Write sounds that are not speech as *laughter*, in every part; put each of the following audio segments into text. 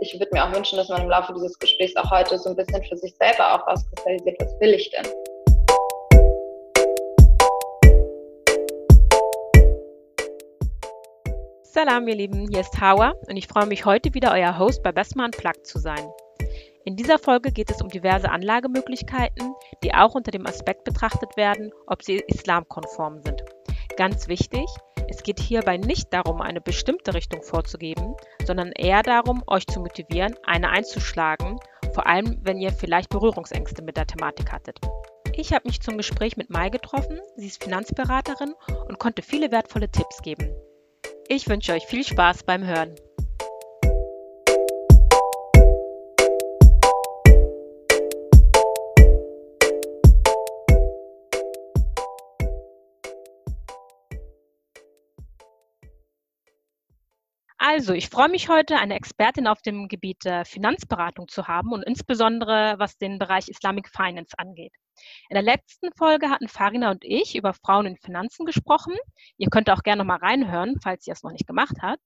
ich würde mir auch wünschen, dass man im Laufe dieses Gesprächs auch heute so ein bisschen für sich selber auch auskristallisiert, was will ich denn? Salam, ihr Lieben, hier ist Hawa und ich freue mich heute wieder euer Host bei Besma Unplugged zu sein. In dieser Folge geht es um diverse Anlagemöglichkeiten, die auch unter dem Aspekt betrachtet werden, ob sie islamkonform sind. Ganz wichtig, es geht hierbei nicht darum, eine bestimmte Richtung vorzugeben, sondern eher darum, euch zu motivieren, eine einzuschlagen, vor allem wenn ihr vielleicht Berührungsängste mit der Thematik hattet. Ich habe mich zum Gespräch mit Mai getroffen, sie ist Finanzberaterin und konnte viele wertvolle Tipps geben. Ich wünsche euch viel Spaß beim Hören. Also, ich freue mich heute, eine Expertin auf dem Gebiet der Finanzberatung zu haben und insbesondere was den Bereich Islamic Finance angeht. In der letzten Folge hatten Farina und ich über Frauen in Finanzen gesprochen. Ihr könnt auch gerne noch mal reinhören, falls ihr es noch nicht gemacht habt.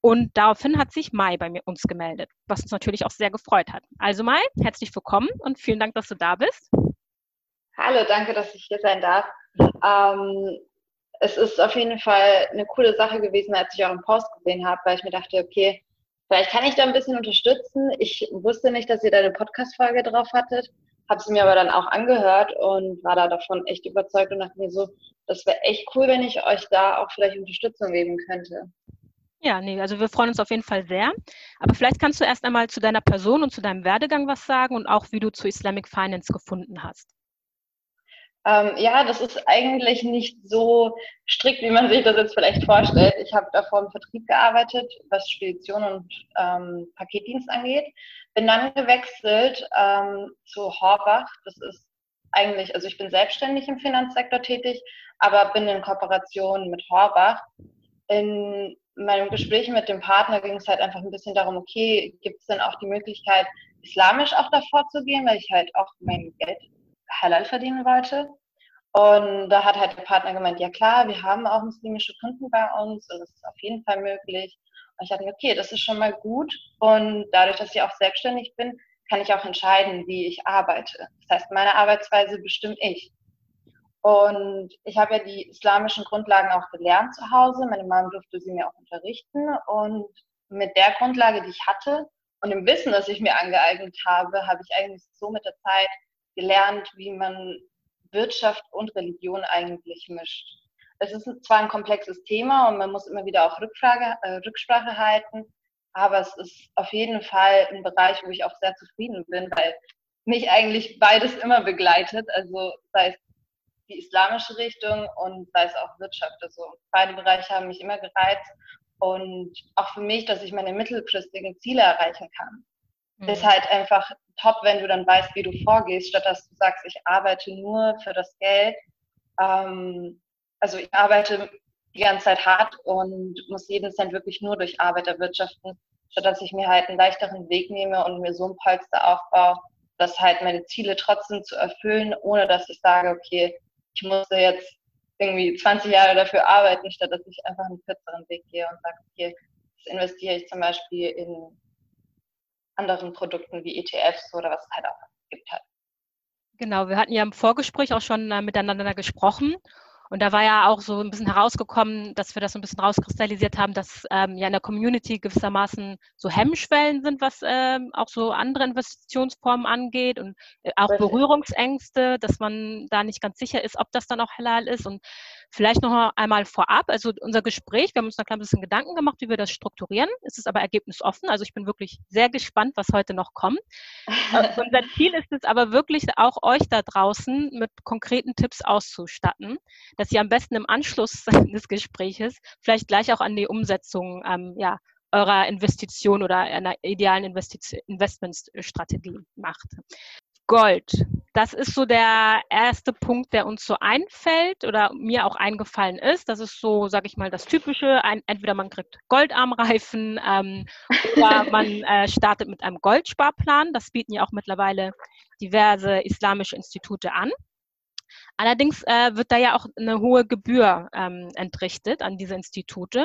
Und daraufhin hat sich Mai bei mir uns gemeldet, was uns natürlich auch sehr gefreut hat. Also Mai, herzlich willkommen und vielen Dank, dass du da bist. Hallo, danke, dass ich hier sein darf. Ähm, es ist auf jeden Fall eine coole Sache gewesen, als ich euren Post gesehen habe, weil ich mir dachte, okay, vielleicht kann ich da ein bisschen unterstützen. Ich wusste nicht, dass ihr da eine Podcast-Folge drauf hattet, habe sie mir aber dann auch angehört und war da davon echt überzeugt und dachte mir so, das wäre echt cool, wenn ich euch da auch vielleicht Unterstützung geben könnte. Ja, nee, also wir freuen uns auf jeden Fall sehr. Aber vielleicht kannst du erst einmal zu deiner Person und zu deinem Werdegang was sagen und auch, wie du zu Islamic Finance gefunden hast. Ähm, ja, das ist eigentlich nicht so strikt, wie man sich das jetzt vielleicht vorstellt. Ich habe davor im Vertrieb gearbeitet, was Spedition und ähm, Paketdienst angeht. Bin dann gewechselt ähm, zu Horbach. Das ist eigentlich, also ich bin selbstständig im Finanzsektor tätig, aber bin in Kooperation mit Horbach. In meinem Gespräch mit dem Partner ging es halt einfach ein bisschen darum, okay, gibt es denn auch die Möglichkeit, islamisch auch davor zu gehen, weil ich halt auch mein Geld halal verdienen wollte. Und da hat halt der Partner gemeint, ja klar, wir haben auch muslimische Kunden bei uns und das ist auf jeden Fall möglich. Und ich dachte, okay, das ist schon mal gut. Und dadurch, dass ich auch selbstständig bin, kann ich auch entscheiden, wie ich arbeite. Das heißt, meine Arbeitsweise bestimme ich. Und ich habe ja die islamischen Grundlagen auch gelernt zu Hause. Meine Mom durfte sie mir auch unterrichten. Und mit der Grundlage, die ich hatte und dem Wissen, das ich mir angeeignet habe, habe ich eigentlich so mit der Zeit gelernt, wie man Wirtschaft und Religion eigentlich mischt. Es ist zwar ein komplexes Thema und man muss immer wieder auch Rückfrage, äh, Rücksprache halten, aber es ist auf jeden Fall ein Bereich, wo ich auch sehr zufrieden bin, weil mich eigentlich beides immer begleitet, also sei es die islamische Richtung und sei es auch Wirtschaft. Also beide Bereiche haben mich immer gereizt und auch für mich, dass ich meine mittelfristigen Ziele erreichen kann mhm. ist halt einfach top, wenn du dann weißt, wie du vorgehst, statt dass du sagst, ich arbeite nur für das Geld. Ähm, also ich arbeite die ganze Zeit hart und muss jeden Cent wirklich nur durch Arbeit erwirtschaften, statt dass ich mir halt einen leichteren Weg nehme und mir so ein Polster aufbaue, dass halt meine Ziele trotzdem zu erfüllen, ohne dass ich sage, okay, ich musste jetzt irgendwie 20 Jahre dafür arbeiten, statt dass ich einfach einen kürzeren Weg gehe und sage, okay, das investiere ich zum Beispiel in anderen Produkten wie ETFs oder was es halt auch gibt halt. Genau, wir hatten ja im Vorgespräch auch schon äh, miteinander gesprochen. Und da war ja auch so ein bisschen herausgekommen, dass wir das so ein bisschen rauskristallisiert haben, dass ähm, ja in der Community gewissermaßen so Hemmschwellen sind, was ähm, auch so andere Investitionsformen angeht und äh, auch Berührungsängste, dass man da nicht ganz sicher ist, ob das dann auch halal ist. Und Vielleicht noch einmal vorab, also unser Gespräch, wir haben uns da ein bisschen Gedanken gemacht, wie wir das strukturieren. Es ist aber ergebnisoffen, also ich bin wirklich sehr gespannt, was heute noch kommt. Äh, *laughs* unser Ziel ist es aber wirklich auch euch da draußen mit konkreten Tipps auszustatten, dass ihr am besten im Anschluss *laughs* des Gespräches vielleicht gleich auch an die Umsetzung ähm, ja, eurer Investition oder einer idealen Investmentstrategie macht. Gold. Das ist so der erste Punkt, der uns so einfällt oder mir auch eingefallen ist. Das ist so, sage ich mal, das Typische. Ein, entweder man kriegt Goldarmreifen ähm, oder *laughs* man äh, startet mit einem Goldsparplan. Das bieten ja auch mittlerweile diverse islamische Institute an. Allerdings äh, wird da ja auch eine hohe Gebühr ähm, entrichtet an diese Institute,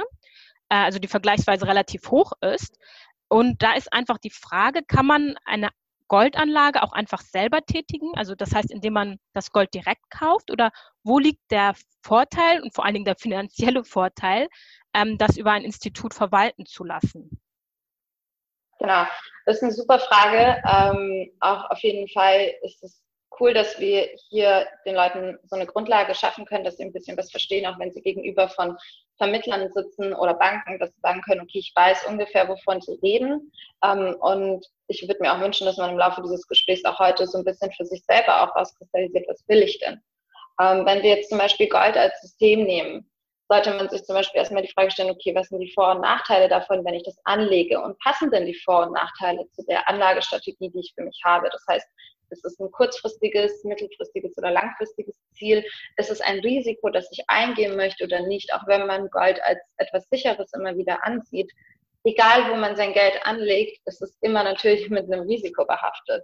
äh, also die vergleichsweise relativ hoch ist. und da ist einfach die Frage, kann man eine Goldanlage auch einfach selber tätigen? Also das heißt, indem man das Gold direkt kauft? Oder wo liegt der Vorteil und vor allen Dingen der finanzielle *laughs* Vorteil, ähm, das über ein Institut verwalten zu lassen? Genau, das ist eine super Frage. Ähm, auch auf jeden Fall ist es cool, dass wir hier den Leuten so eine Grundlage schaffen können, dass sie ein bisschen was verstehen, auch wenn sie gegenüber von Vermittlern sitzen oder Banken, dass sie sagen können, okay, ich weiß ungefähr, wovon sie reden. Ähm, und ich würde mir auch wünschen, dass man im Laufe dieses Gesprächs auch heute so ein bisschen für sich selber auch rauskristallisiert, was will ich denn? Ähm, wenn wir jetzt zum Beispiel Gold als System nehmen, sollte man sich zum Beispiel erstmal die Frage stellen, okay, was sind die Vor- und Nachteile davon, wenn ich das anlege? Und passen denn die Vor- und Nachteile zu der Anlagestrategie, die ich für mich habe? Das heißt, ist es ein kurzfristiges, mittelfristiges oder langfristiges Ziel? Ist es ein Risiko, das ich eingehen möchte oder nicht? Auch wenn man Gold als etwas Sicheres immer wieder ansieht. Egal, wo man sein Geld anlegt, ist es immer natürlich mit einem Risiko behaftet.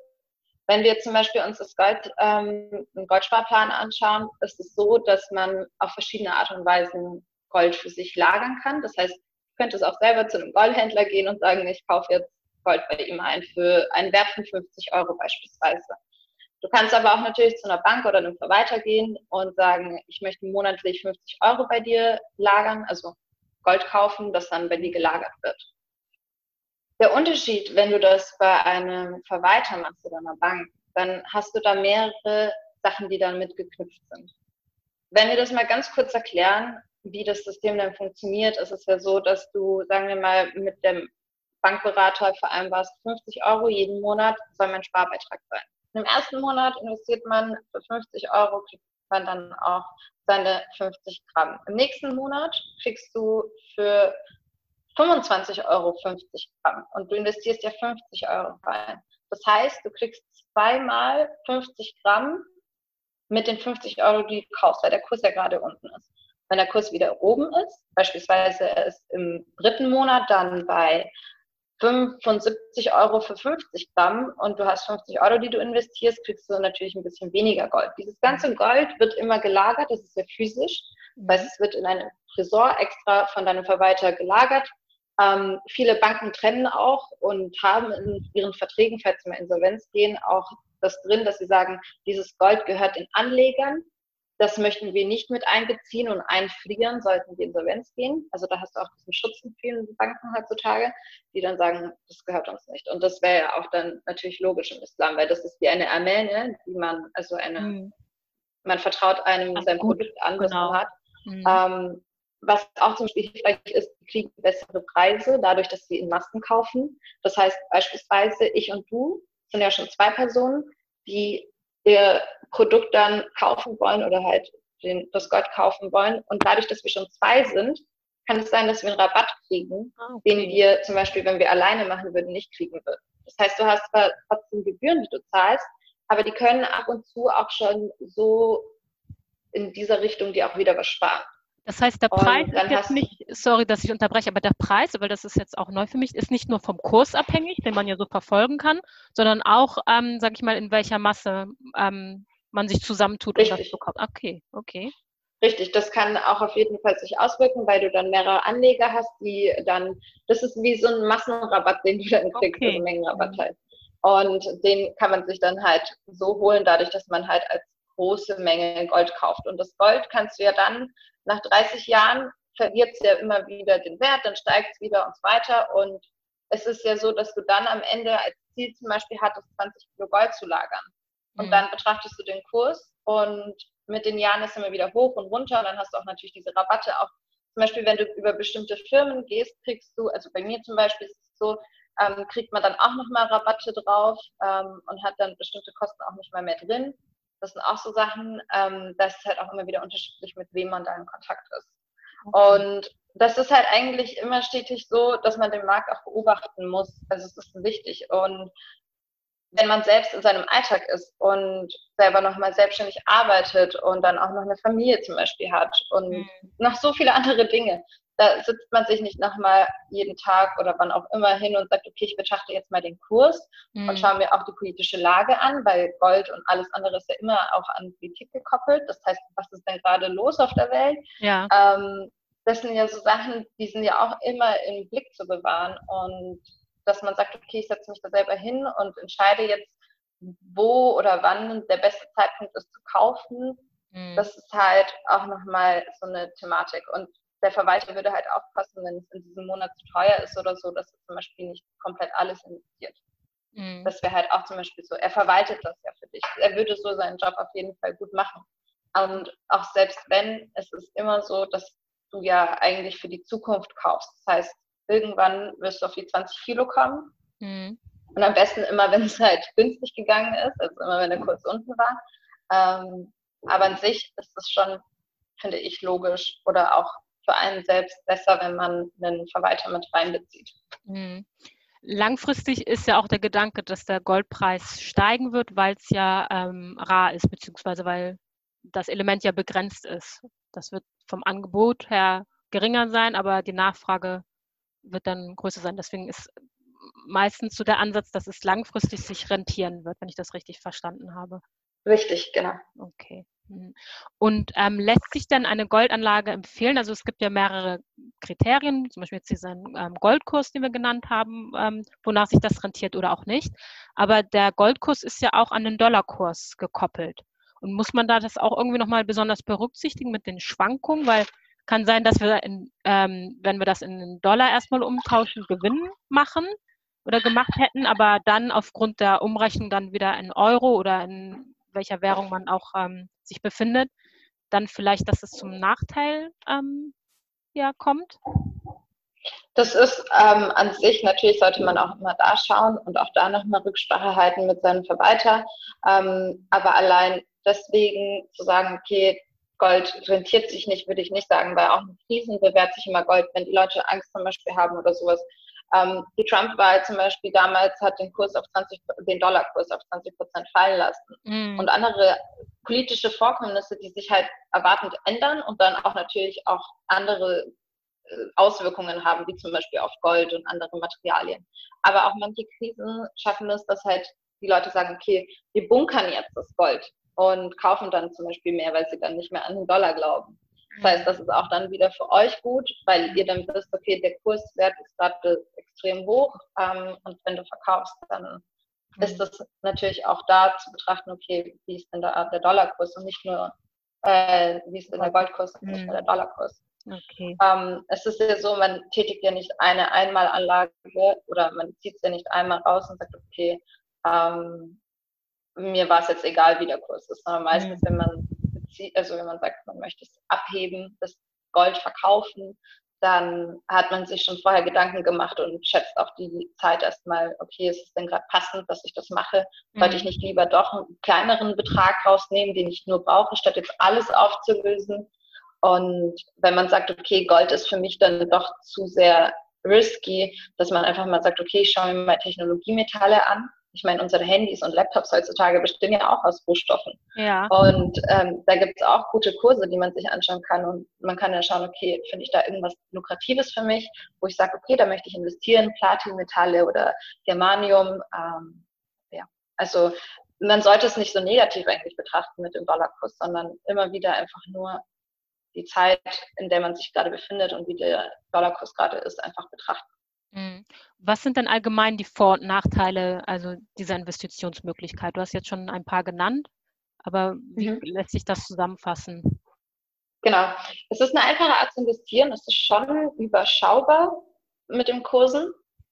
Wenn wir zum Beispiel uns das Gold, ähm, einen Goldsparplan anschauen, ist es so, dass man auf verschiedene Art und Weisen Gold für sich lagern kann. Das heißt, du könntest auch selber zu einem Goldhändler gehen und sagen, ich kaufe jetzt Gold bei ihm ein für einen Wert von 50 Euro beispielsweise. Du kannst aber auch natürlich zu einer Bank oder einem Verwalter gehen und sagen, ich möchte monatlich 50 Euro bei dir lagern, also Gold kaufen, das dann bei dir gelagert wird. Der Unterschied, wenn du das bei einem Verwalter machst oder einer Bank, dann hast du da mehrere Sachen, die dann mitgeknüpft sind. Wenn wir das mal ganz kurz erklären, wie das System dann funktioniert, ist es ja so, dass du, sagen wir mal, mit dem Bankberater vereinbarst 50 Euro jeden Monat soll mein Sparbeitrag sein. Im ersten Monat investiert man für 50 Euro, kriegt man dann auch seine 50 Gramm. Im nächsten Monat kriegst du für 25 Euro 50 Gramm und du investierst ja 50 Euro rein. Das heißt, du kriegst zweimal 50 Gramm mit den 50 Euro, die du kaufst, weil der Kurs ja gerade unten ist. Wenn der Kurs wieder oben ist, beispielsweise er ist im dritten Monat dann bei 75 Euro für 50 Gramm und du hast 50 Euro, die du investierst, kriegst du natürlich ein bisschen weniger Gold. Dieses ganze Gold wird immer gelagert, das ist ja physisch. Heißt, es wird in einem Tresor extra von deinem Verwalter gelagert. Ähm, viele Banken trennen auch und haben in ihren Verträgen, falls sie mal Insolvenz gehen, auch das drin, dass sie sagen, dieses Gold gehört den Anlegern das möchten wir nicht mit einbeziehen und einfrieren, sollten wir Insolvenz gehen. Also da hast du auch diesen Schutz in vielen Banken heutzutage, die dann sagen, das gehört uns nicht. Und das wäre ja auch dann natürlich logisch im Islam, weil das ist wie eine Armene, die man, also eine, mhm. man vertraut einem Ach, sein gut, Produkt an, das genau. man hat. Mhm. Ähm, was auch zum Beispiel hilfreich ist, die kriegen bessere Preise, dadurch, dass sie in Massen kaufen. Das heißt beispielsweise, ich und du sind ja schon zwei Personen, die ihr Produkt dann kaufen wollen oder halt den, das Gold kaufen wollen. Und dadurch, dass wir schon zwei sind, kann es sein, dass wir einen Rabatt kriegen, ah, okay. den wir zum Beispiel, wenn wir alleine machen würden, nicht kriegen würden. Das heißt, du hast zwar trotzdem Gebühren, die du zahlst, aber die können ab und zu auch schon so in dieser Richtung dir auch wieder was sparen. Das heißt, der Preis ist jetzt nicht, sorry, dass ich unterbreche, aber der Preis, weil das ist jetzt auch neu für mich, ist nicht nur vom Kurs abhängig, den man ja so verfolgen kann, sondern auch, ähm, sag ich mal, in welcher Masse ähm, man sich zusammentut Richtig. und das bekommt. Okay, okay. Richtig, das kann auch auf jeden Fall sich auswirken, weil du dann mehrere Anleger hast, die dann, das ist wie so ein Massenrabatt, den du dann kriegst, okay. also Mengenrabatt mhm. halt. Und den kann man sich dann halt so holen, dadurch, dass man halt als große Menge Gold kauft. Und das Gold kannst du ja dann nach 30 Jahren verliert es ja immer wieder den Wert, dann steigt es wieder und so weiter. Und es ist ja so, dass du dann am Ende als Ziel zum Beispiel hattest, 20 Kilo Gold zu lagern. Und mhm. dann betrachtest du den Kurs und mit den Jahren ist immer wieder hoch und runter und dann hast du auch natürlich diese Rabatte. Auch zum Beispiel, wenn du über bestimmte Firmen gehst, kriegst du, also bei mir zum Beispiel ist es so, ähm, kriegt man dann auch nochmal Rabatte drauf ähm, und hat dann bestimmte Kosten auch nicht mal mehr drin. Das sind auch so Sachen, ähm, das ist halt auch immer wieder unterschiedlich, mit wem man da in Kontakt ist. Okay. Und das ist halt eigentlich immer stetig so, dass man den Markt auch beobachten muss. Also es ist wichtig. Und wenn man selbst in seinem Alltag ist und selber nochmal selbstständig arbeitet und dann auch noch eine Familie zum Beispiel hat und mhm. noch so viele andere Dinge, da sitzt man sich nicht nochmal jeden Tag oder wann auch immer hin und sagt, okay, ich betrachte jetzt mal den Kurs mhm. und schaue mir auch die politische Lage an, weil Gold und alles andere ist ja immer auch an Politik gekoppelt. Das heißt, was ist denn gerade los auf der Welt? Ja. Ähm, das sind ja so Sachen, die sind ja auch immer im Blick zu bewahren und dass man sagt, okay, ich setze mich da selber hin und entscheide jetzt, wo oder wann der beste Zeitpunkt ist zu kaufen. Mhm. Das ist halt auch nochmal so eine Thematik. Und der Verwalter würde halt aufpassen, wenn es in diesem Monat zu teuer ist oder so, dass er zum Beispiel nicht komplett alles investiert. Mhm. Das wäre halt auch zum Beispiel so, er verwaltet das ja für dich. Er würde so seinen Job auf jeden Fall gut machen. Und auch selbst wenn, es ist immer so, dass du ja eigentlich für die Zukunft kaufst. Das heißt, irgendwann wirst du auf die 20 Kilo kommen. Mhm. Und am besten immer, wenn es halt günstig gegangen ist, also immer, wenn der Kurs unten war. Ähm, aber an sich ist es schon, finde ich, logisch oder auch für einen selbst besser, wenn man einen Verwalter mit reinbezieht. Mhm. Langfristig ist ja auch der Gedanke, dass der Goldpreis steigen wird, weil es ja ähm, rar ist, beziehungsweise weil das Element ja begrenzt ist. Das wird vom Angebot her geringer sein, aber die Nachfrage wird dann größer sein. Deswegen ist meistens so der Ansatz, dass es langfristig sich rentieren wird, wenn ich das richtig verstanden habe. Richtig, genau. Okay. Mhm. Und ähm, lässt sich denn eine Goldanlage empfehlen? Also es gibt ja mehrere Kriterien, zum Beispiel jetzt diesen ähm, Goldkurs, den wir genannt haben, ähm, wonach sich das rentiert oder auch nicht. Aber der Goldkurs ist ja auch an den Dollarkurs gekoppelt. Und muss man da das auch irgendwie nochmal besonders berücksichtigen mit den Schwankungen? Weil kann sein, dass wir, in, ähm, wenn wir das in den Dollar erstmal umtauschen, Gewinn machen oder gemacht hätten, aber dann aufgrund der Umrechnung dann wieder in Euro oder in welcher Währung man auch ähm, sich befindet, dann vielleicht, dass es zum Nachteil ähm, ja, kommt? Das ist ähm, an sich, natürlich sollte man auch immer da schauen und auch da nochmal Rücksprache halten mit seinem Verwalter. Ähm, aber allein deswegen zu sagen, okay, Gold rentiert sich nicht, würde ich nicht sagen, weil auch in Krisen bewährt sich immer Gold, wenn die Leute Angst zum Beispiel haben oder sowas. Ähm, die Trump-Wahl zum Beispiel damals hat den Kurs auf 20, den Dollarkurs auf 20 Prozent fallen lassen. Mm. Und andere politische Vorkommnisse, die sich halt erwartend ändern und dann auch natürlich auch andere äh, Auswirkungen haben, wie zum Beispiel auf Gold und andere Materialien. Aber auch manche Krisen schaffen es, dass halt die Leute sagen, okay, wir bunkern jetzt das Gold und kaufen dann zum Beispiel mehr, weil sie dann nicht mehr an den Dollar glauben. Das heißt, das ist auch dann wieder für euch gut, weil ihr dann wisst, okay, der Kurswert ist gerade extrem hoch ähm, und wenn du verkaufst, dann. Ist das natürlich auch da zu betrachten, okay, wie ist denn da der Dollarkurs und nicht nur, äh, wie ist denn der Goldkurs und nicht nur der Dollarkurs. Okay. Ähm, es ist ja so, man tätigt ja nicht eine Einmalanlage oder man zieht es ja nicht einmal raus und sagt, okay, ähm, mir war es jetzt egal, wie der Kurs ist, sondern meistens, mhm. wenn man also wenn man sagt, man möchte es abheben, das Gold verkaufen, dann hat man sich schon vorher Gedanken gemacht und schätzt auch die Zeit erstmal, okay, ist es denn gerade passend, dass ich das mache? Mhm. Sollte ich nicht lieber doch einen kleineren Betrag rausnehmen, den ich nur brauche, statt jetzt alles aufzulösen? Und wenn man sagt, okay, Gold ist für mich dann doch zu sehr risky, dass man einfach mal sagt, okay, ich schaue mir mal Technologiemetalle an ich meine, unsere Handys und Laptops heutzutage bestehen ja auch aus Rohstoffen. Ja. Und ähm, da gibt es auch gute Kurse, die man sich anschauen kann. Und man kann dann schauen, okay, finde ich da irgendwas Lukratives für mich, wo ich sage, okay, da möchte ich investieren, Platinmetalle oder Germanium. Ähm, ja, also man sollte es nicht so negativ eigentlich betrachten mit dem Dollarkurs, sondern immer wieder einfach nur die Zeit, in der man sich gerade befindet und wie der Dollarkurs gerade ist, einfach betrachten. Mhm. Was sind denn allgemein die Vor- und Nachteile also dieser Investitionsmöglichkeit? Du hast jetzt schon ein paar genannt, aber wie mhm. lässt sich das zusammenfassen? Genau. Es ist eine einfache Art zu investieren. Es ist schon überschaubar mit den Kursen.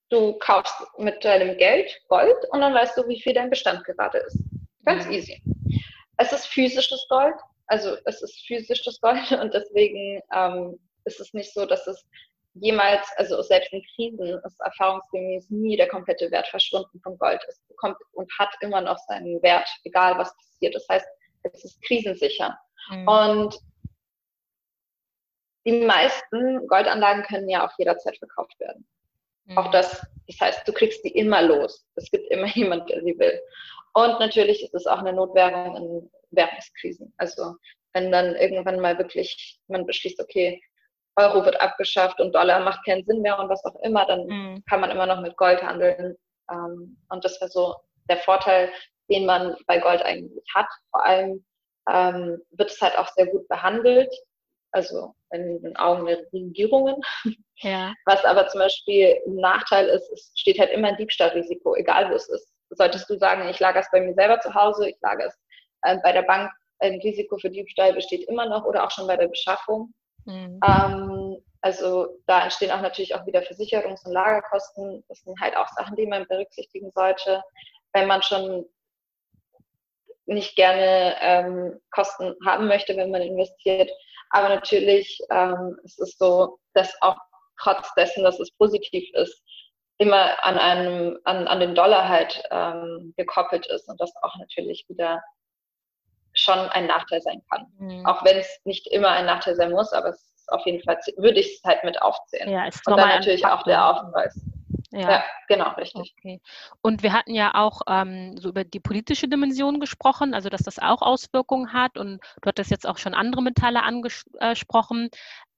Du kaufst mit deinem Geld Gold und dann weißt du, wie viel dein Bestand gerade ist. Ganz mhm. easy. Es ist physisches Gold. Also es ist physisches Gold *laughs* und deswegen ähm, ist es nicht so, dass es jemals, also selbst in Krisen, ist erfahrungsgemäß nie der komplette Wert verschwunden von Gold. Es bekommt und hat immer noch seinen Wert, egal was passiert. Das heißt, es ist krisensicher. Mhm. Und die meisten Goldanlagen können ja auch jederzeit verkauft werden. Mhm. Auch das, das heißt, du kriegst die immer los. Es gibt immer *laughs* jemand, der sie will. Und natürlich ist es auch eine Notwährung in Währungskrisen. Also wenn dann irgendwann mal wirklich man beschließt, okay, Euro wird abgeschafft und Dollar macht keinen Sinn mehr und was auch immer, dann mhm. kann man immer noch mit Gold handeln. Ähm, und das wäre so der Vorteil, den man bei Gold eigentlich hat. Vor allem ähm, wird es halt auch sehr gut behandelt. also in den Augen der Regierungen. Ja. *laughs* Was aber zum Beispiel ein Nachteil ist, es steht halt immer ein Diebstahlrisiko, egal wo es ist. Solltest du sagen, ich lagere es bei mir selber zu Hause, ich lagere es äh, bei der Bank, ein Risiko für Diebstahl besteht immer noch oder auch schon bei der Beschaffung. Mhm. Ähm, also da entstehen auch natürlich auch wieder Versicherungs- und Lagerkosten. Das sind halt auch Sachen, die man berücksichtigen sollte, wenn man schon nicht gerne ähm, Kosten haben möchte, wenn man investiert. Aber natürlich ähm, es ist so, dass auch trotz dessen, dass es positiv ist, immer an einem, an, an den Dollar halt ähm, gekoppelt ist und das auch natürlich wieder schon ein Nachteil sein kann. Mhm. Auch wenn es nicht immer ein Nachteil sein muss, aber es ist auf jeden Fall, würde ich es halt mit aufzählen. Ja, ist und dann natürlich auch der Aufpreis. Ja. ja. genau, richtig. Okay. Und wir hatten ja auch ähm, so über die politische Dimension gesprochen, also dass das auch Auswirkungen hat. Und du hattest jetzt auch schon andere Metalle angesprochen.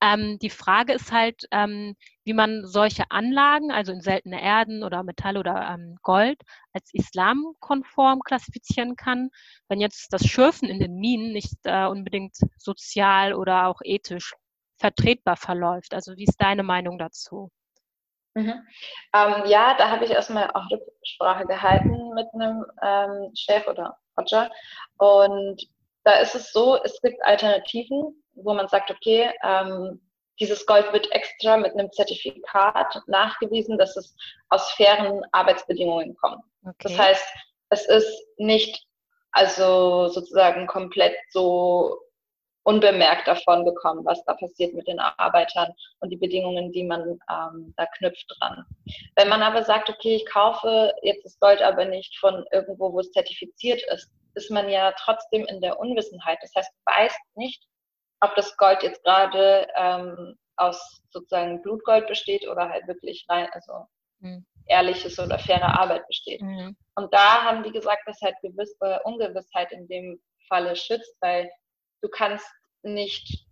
Ähm, die Frage ist halt, ähm, wie man solche Anlagen, also in seltene Erden oder Metall oder ähm, Gold, als islamkonform klassifizieren kann, wenn jetzt das Schürfen in den Minen nicht äh, unbedingt sozial oder auch ethisch vertretbar verläuft. Also wie ist deine Meinung dazu? Mhm. Ähm, ja, da habe ich erstmal auch Rücksprache gehalten mit einem ähm, Chef oder Roger. Und da ist es so, es gibt Alternativen, wo man sagt, okay, ähm, dieses Gold wird extra mit einem Zertifikat nachgewiesen, dass es aus fairen Arbeitsbedingungen kommt. Okay. Das heißt, es ist nicht also sozusagen komplett so unbemerkt davon bekommen, was da passiert mit den Arbeitern und die Bedingungen, die man ähm, da knüpft dran. Wenn man aber sagt, okay, ich kaufe jetzt das Gold aber nicht von irgendwo, wo es zertifiziert ist, ist man ja trotzdem in der Unwissenheit. Das heißt, du weißt nicht, ob das Gold jetzt gerade ähm, aus sozusagen Blutgold besteht oder halt wirklich rein, also mhm. ehrliches oder faire Arbeit besteht. Mhm. Und da haben die gesagt, dass halt gewisse Ungewissheit in dem Falle schützt, weil du kannst nicht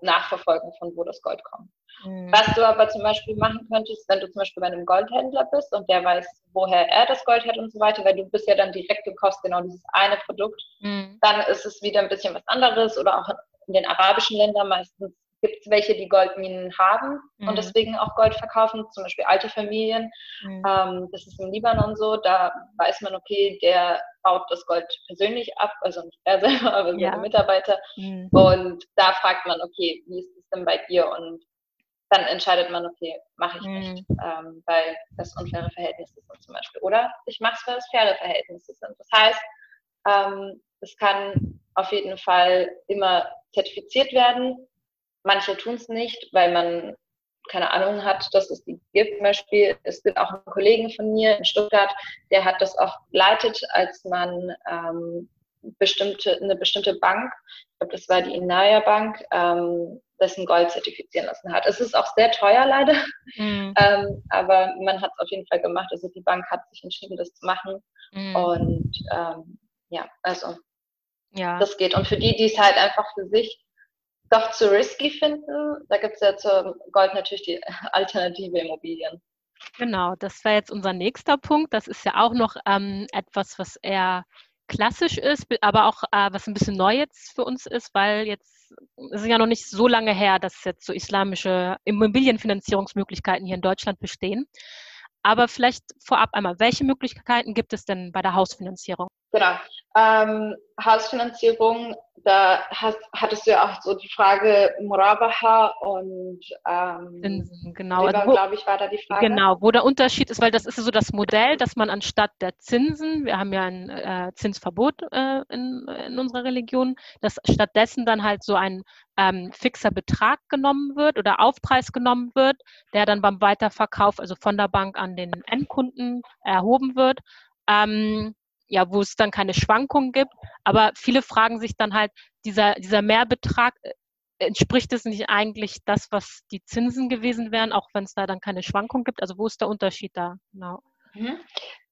nachverfolgen, von wo das Gold kommt. Mhm. Was du aber zum Beispiel machen könntest, wenn du zum Beispiel bei einem Goldhändler bist und der weiß, woher er das Gold hat und so weiter, weil du bist ja dann direkt, du kaufst genau dieses eine Produkt, mhm. dann ist es wieder ein bisschen was anderes oder auch in den arabischen Ländern meistens gibt es welche, die Goldminen haben mhm. und deswegen auch Gold verkaufen, zum Beispiel alte Familien. Mhm. Ähm, das ist im Libanon so, da weiß man, okay, der baut das Gold persönlich ab, also nicht er *laughs* selber, aber seine Mitarbeiter. Mhm. Und da fragt man, okay, wie ist es denn bei dir? Und dann entscheidet man, okay, mache ich nicht, mhm. ähm, weil das unfaire Verhältnisse sind zum Beispiel. Oder ich mache es, weil es faire Verhältnisse sind. Das heißt, ähm, es kann auf jeden Fall immer zertifiziert werden, Manche tun es nicht, weil man keine Ahnung hat, dass es die gibt. Zum Beispiel, es gibt auch einen Kollegen von mir in Stuttgart, der hat das auch geleitet, als man ähm, bestimmte, eine bestimmte Bank, ich glaube, das war die Inaya Bank, ähm, dessen Gold zertifizieren lassen hat. Es ist auch sehr teuer leider, mhm. *laughs* ähm, aber man hat es auf jeden Fall gemacht. Also die Bank hat sich entschieden, das zu machen. Mhm. Und ähm, ja, also ja. das geht. Und für die, die es halt einfach für sich doch zu risky finden, da gibt es ja zum Gold natürlich die *laughs* alternative Immobilien. Genau, das wäre jetzt unser nächster Punkt. Das ist ja auch noch ähm, etwas, was eher klassisch ist, aber auch äh, was ein bisschen neu jetzt für uns ist, weil jetzt es ist ja noch nicht so lange her, dass jetzt so islamische Immobilienfinanzierungsmöglichkeiten hier in Deutschland bestehen. Aber vielleicht vorab einmal, welche Möglichkeiten gibt es denn bei der Hausfinanzierung? Genau. Ähm, Hausfinanzierung, da hast, hattest du ja auch so die Frage Murabaha und ähm, Zinsen, genau. Also glaube ich, war da die Frage. Genau, wo der Unterschied ist, weil das ist so das Modell, dass man anstatt der Zinsen, wir haben ja ein äh, Zinsverbot äh, in, in unserer Religion, dass stattdessen dann halt so ein ähm, fixer Betrag genommen wird oder Aufpreis genommen wird, der dann beim Weiterverkauf, also von der Bank an den Endkunden erhoben wird. Ähm, ja, wo es dann keine Schwankungen gibt. Aber viele fragen sich dann halt, dieser, dieser Mehrbetrag, äh, entspricht es nicht eigentlich das, was die Zinsen gewesen wären, auch wenn es da dann keine Schwankungen gibt? Also wo ist der Unterschied da? Genau. Mhm.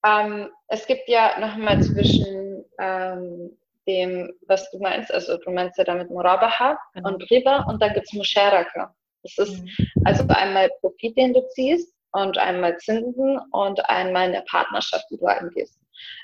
Ähm, es gibt ja nochmal zwischen ähm, dem, was du meinst, also du meinst ja damit Murabaha genau. und Riba und dann gibt es Musharaka. Das ist mhm. also einmal Profit, den du ziehst und einmal Zinsen und einmal in der Partnerschaft, die du eingehst.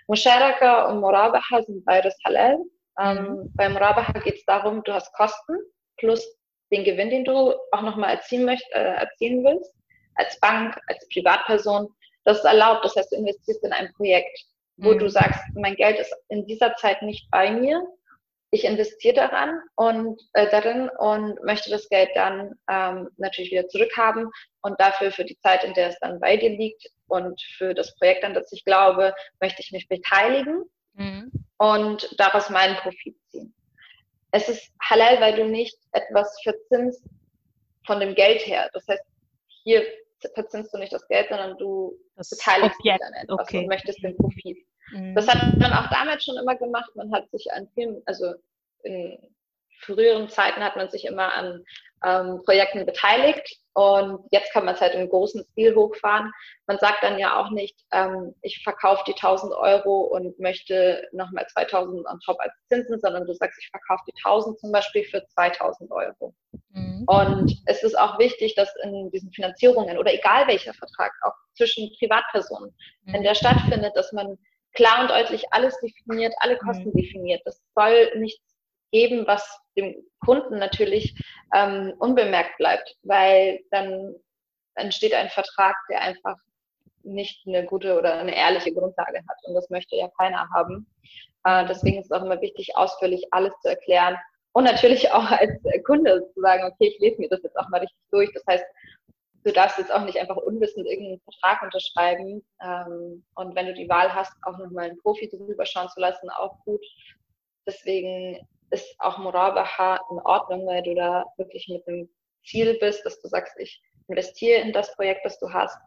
Musharaka und Murabaha sind beides halal. Ähm. Bei Murabaha geht es darum, du hast Kosten plus den Gewinn, den du auch nochmal erzielen, möcht, äh, erzielen willst, als Bank, als Privatperson, das ist erlaubt. Das heißt, du investierst in ein Projekt, wo mhm. du sagst, mein Geld ist in dieser Zeit nicht bei mir. Ich investiere daran und äh, darin und möchte das Geld dann ähm, natürlich wieder zurückhaben und dafür für die Zeit, in der es dann bei dir liegt und für das Projekt, an das ich glaube, möchte ich mich beteiligen mhm. und daraus meinen Profit ziehen. Es ist halal, weil du nicht etwas verzinst von dem Geld her. Das heißt, hier verzinst du nicht das Geld, sondern du das beteiligst dich an etwas okay. und möchtest den Profit. Mhm. Das hat man auch damals schon immer gemacht. Man hat sich an vielen, also in früheren Zeiten hat man sich immer an ähm, Projekten beteiligt und jetzt kann man es halt im großen Stil hochfahren. Man sagt dann ja auch nicht, ähm, ich verkaufe die 1000 Euro und möchte nochmal 2000 on top als Zinsen, sondern du sagst, ich verkaufe die 1000 zum Beispiel für 2000 Euro. Mhm. Und es ist auch wichtig, dass in diesen Finanzierungen oder egal welcher Vertrag, auch zwischen Privatpersonen, mhm. wenn der stattfindet, dass man klar und deutlich alles definiert, alle Kosten mhm. definiert. Das soll nichts geben, was dem Kunden natürlich ähm, unbemerkt bleibt, weil dann entsteht ein Vertrag, der einfach nicht eine gute oder eine ehrliche Grundlage hat. Und das möchte ja keiner haben. Äh, deswegen ist es auch immer wichtig, ausführlich alles zu erklären. Und natürlich auch als Kunde zu sagen, okay, ich lese mir das jetzt auch mal richtig durch. Das heißt, du darfst jetzt auch nicht einfach unwissend irgendeinen Vertrag unterschreiben. Ähm, und wenn du die Wahl hast, auch nochmal einen Profi drüber schauen zu lassen, auch gut. Deswegen ist auch Murabaha in Ordnung, weil du da wirklich mit dem Ziel bist, dass du sagst, ich investiere in das Projekt, das du hast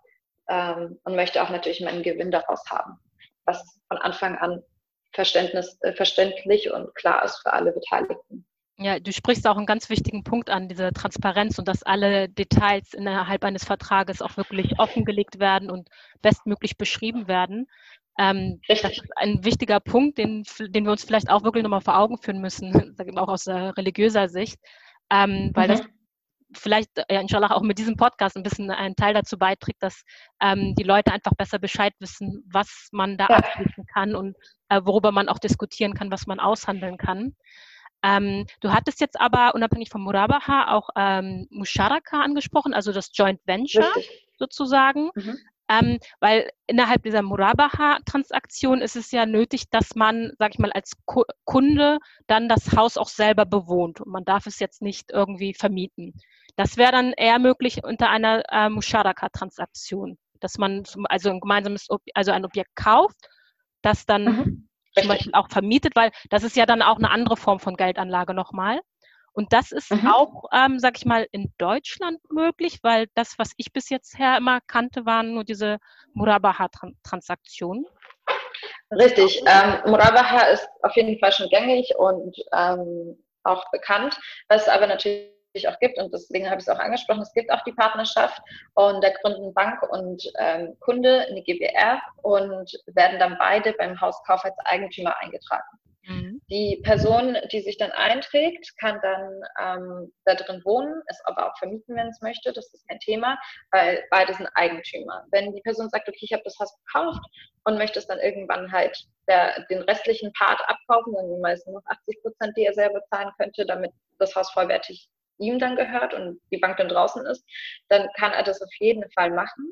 ähm, und möchte auch natürlich meinen Gewinn daraus haben, was von Anfang an Verständnis, äh, verständlich und klar ist für alle Beteiligten. Ja, du sprichst auch einen ganz wichtigen Punkt an, diese Transparenz und dass alle Details innerhalb eines Vertrages auch wirklich offengelegt werden und bestmöglich beschrieben werden. Ähm, das ist ein wichtiger Punkt, den, den wir uns vielleicht auch wirklich nochmal vor Augen führen müssen, *laughs* auch aus religiöser Sicht, ähm, weil mhm. das vielleicht, äh, ja, inshallah, auch mit diesem Podcast ein bisschen einen Teil dazu beiträgt, dass ähm, die Leute einfach besser Bescheid wissen, was man da ja. abschließen kann und äh, worüber man auch diskutieren kann, was man aushandeln kann. Ähm, du hattest jetzt aber unabhängig vom Murabaha auch ähm, Musharaka angesprochen, also das Joint Venture Richtig. sozusagen. Mhm. Ähm, weil innerhalb dieser Murabaha-Transaktion ist es ja nötig, dass man, sag ich mal, als Kunde dann das Haus auch selber bewohnt und man darf es jetzt nicht irgendwie vermieten. Das wäre dann eher möglich unter einer äh, Musharaka-Transaktion, dass man also ein gemeinsames, also ein Objekt kauft, das dann mhm. Zum Beispiel auch vermietet, weil das ist ja dann auch eine andere Form von Geldanlage nochmal. Und das ist mhm. auch, ähm, sag ich mal, in Deutschland möglich, weil das, was ich bis jetzt her immer kannte, waren nur diese Murabaha-Transaktionen. Richtig. Ähm, Murabaha ist auf jeden Fall schon gängig und ähm, auch bekannt, was aber natürlich auch gibt und deswegen habe ich es auch angesprochen, es gibt auch die Partnerschaft und da gründen Bank und ähm, Kunde eine GBR und werden dann beide beim Hauskauf als Eigentümer eingetragen. Mhm. Die Person, die sich dann einträgt, kann dann ähm, da drin wohnen, es aber auch vermieten, wenn es möchte. Das ist kein Thema, weil beide sind Eigentümer. Wenn die Person sagt, okay, ich habe das Haus gekauft und möchte es dann irgendwann halt der, den restlichen Part abkaufen, dann sind meistens noch 80 Prozent, die er selber zahlen könnte, damit das Haus vollwertig ihm dann gehört und die Bank dann draußen ist, dann kann er das auf jeden Fall machen.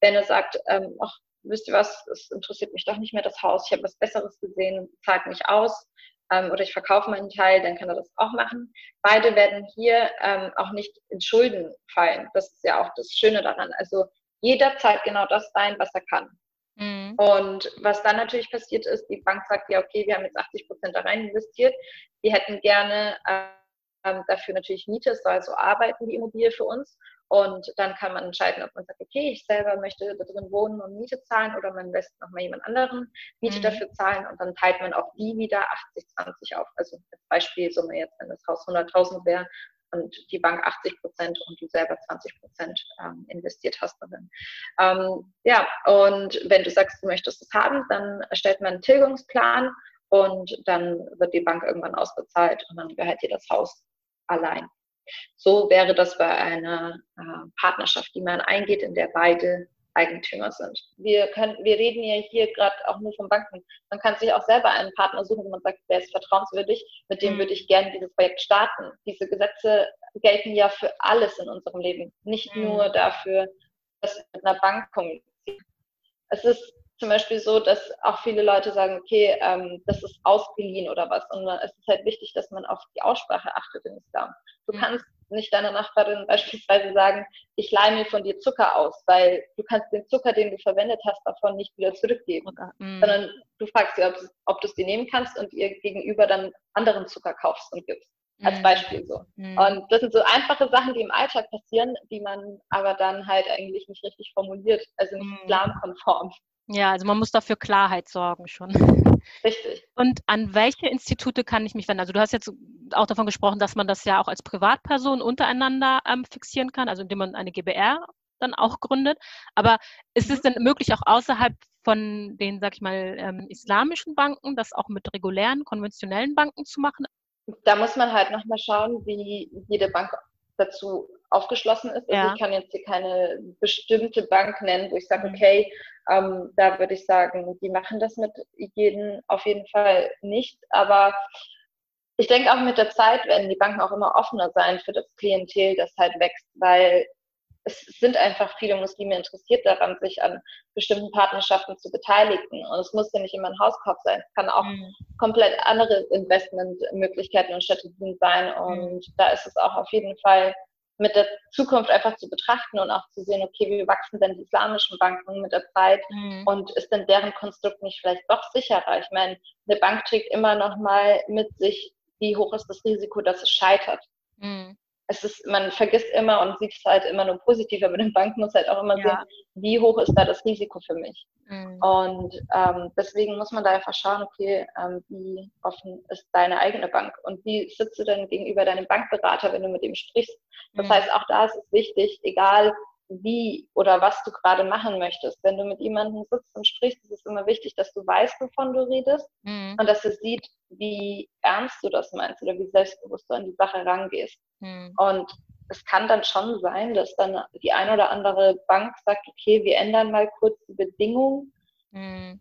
Wenn er sagt, ähm, ach, wisst ihr was, es interessiert mich doch nicht mehr das Haus, ich habe was Besseres gesehen, zahlt mich aus ähm, oder ich verkaufe meinen Teil, dann kann er das auch machen. Beide werden hier ähm, auch nicht in Schulden fallen. Das ist ja auch das Schöne daran. Also jeder zahlt genau das sein, was er kann. Mhm. Und was dann natürlich passiert ist, die Bank sagt ja, okay, wir haben jetzt 80 Prozent da rein investiert, wir hätten gerne ähm, dafür natürlich Miete, es soll also arbeiten, die Immobilie für uns. Und dann kann man entscheiden, ob man sagt, okay, ich selber möchte da drin wohnen und Miete zahlen oder man lässt nochmal jemand anderen Miete mhm. dafür zahlen und dann teilt man auch die wieder 80-20 auf. Also als Beispielsumme jetzt, wenn das Haus 100.000 wäre und die Bank 80 Prozent und du selber 20 Prozent ähm, investiert hast darin. Ähm, ja, und wenn du sagst, du möchtest es haben, dann erstellt man einen Tilgungsplan und dann wird die Bank irgendwann ausbezahlt und dann gehört dir das Haus allein. So wäre das bei einer äh, Partnerschaft, die man eingeht, in der beide Eigentümer sind. Wir können, wir reden ja hier gerade auch nur von Banken. Man kann sich auch selber einen Partner suchen, wo man sagt, der ist vertrauenswürdig, mit dem mhm. würde ich gerne dieses Projekt starten. Diese Gesetze gelten ja für alles in unserem Leben, nicht mhm. nur dafür, dass wir mit einer Bank kommunizieren. Es ist zum Beispiel so, dass auch viele Leute sagen, okay, ähm, das ist ausgeliehen oder was. Und es ist halt wichtig, dass man auf die Aussprache achtet im Islam. Du mhm. kannst nicht deiner Nachbarin *laughs* beispielsweise sagen, ich leihe mir von dir Zucker aus, weil du kannst den Zucker, den du verwendet hast, davon nicht wieder zurückgeben. Mhm. Sondern du fragst sie, ob, ob du es dir nehmen kannst und ihr gegenüber dann anderen Zucker kaufst und gibst. Als mhm. Beispiel so. Mhm. Und das sind so einfache Sachen, die im Alltag passieren, die man aber dann halt eigentlich nicht richtig formuliert, also nicht mhm. islamkonform. Ja, also man muss dafür Klarheit sorgen schon. Richtig. Und an welche Institute kann ich mich wenden? Also du hast jetzt auch davon gesprochen, dass man das ja auch als Privatperson untereinander ähm, fixieren kann, also indem man eine GBR dann auch gründet. Aber ist es mhm. denn möglich, auch außerhalb von den, sag ich mal, ähm, islamischen Banken, das auch mit regulären, konventionellen Banken zu machen? Da muss man halt nochmal schauen, wie jede Bank dazu aufgeschlossen ist. Also ja. ich kann jetzt hier keine bestimmte Bank nennen, wo ich sage, mhm. okay, ähm, da würde ich sagen, die machen das mit jedem auf jeden Fall nicht. Aber ich denke auch mit der Zeit werden die Banken auch immer offener sein für das Klientel, das halt wächst, weil es sind einfach viele Muslime interessiert daran, sich an bestimmten Partnerschaften zu beteiligen. Und es muss ja nicht immer ein Hauskauf sein. Es kann auch mhm. komplett andere Investmentmöglichkeiten und Strategien sein. Mhm. Und mhm. da ist es auch auf jeden Fall mit der Zukunft einfach zu betrachten und auch zu sehen, okay, wie wachsen denn die islamischen Banken mit der Zeit mhm. und ist denn deren Konstrukt nicht vielleicht doch sicherer? Ich meine, eine Bank trägt immer noch mal mit sich, wie hoch ist das Risiko, dass es scheitert. Mhm es ist, man vergisst immer und sieht es halt immer nur positiv, aber eine Bank muss halt auch immer ja. sehen, wie hoch ist da das Risiko für mich. Mhm. Und ähm, deswegen muss man da einfach schauen, okay, ähm, wie offen ist deine eigene Bank und wie sitzt du denn gegenüber deinem Bankberater, wenn du mit ihm sprichst. Das mhm. heißt, auch da ist es wichtig, egal wie oder was du gerade machen möchtest. Wenn du mit jemandem sitzt und sprichst, ist es immer wichtig, dass du weißt, wovon du redest mhm. und dass er sieht, wie ernst du das meinst oder wie selbstbewusst du an die Sache rangehst. Mhm. Und es kann dann schon sein, dass dann die eine oder andere Bank sagt, okay, wir ändern mal kurz die Bedingungen. Mhm.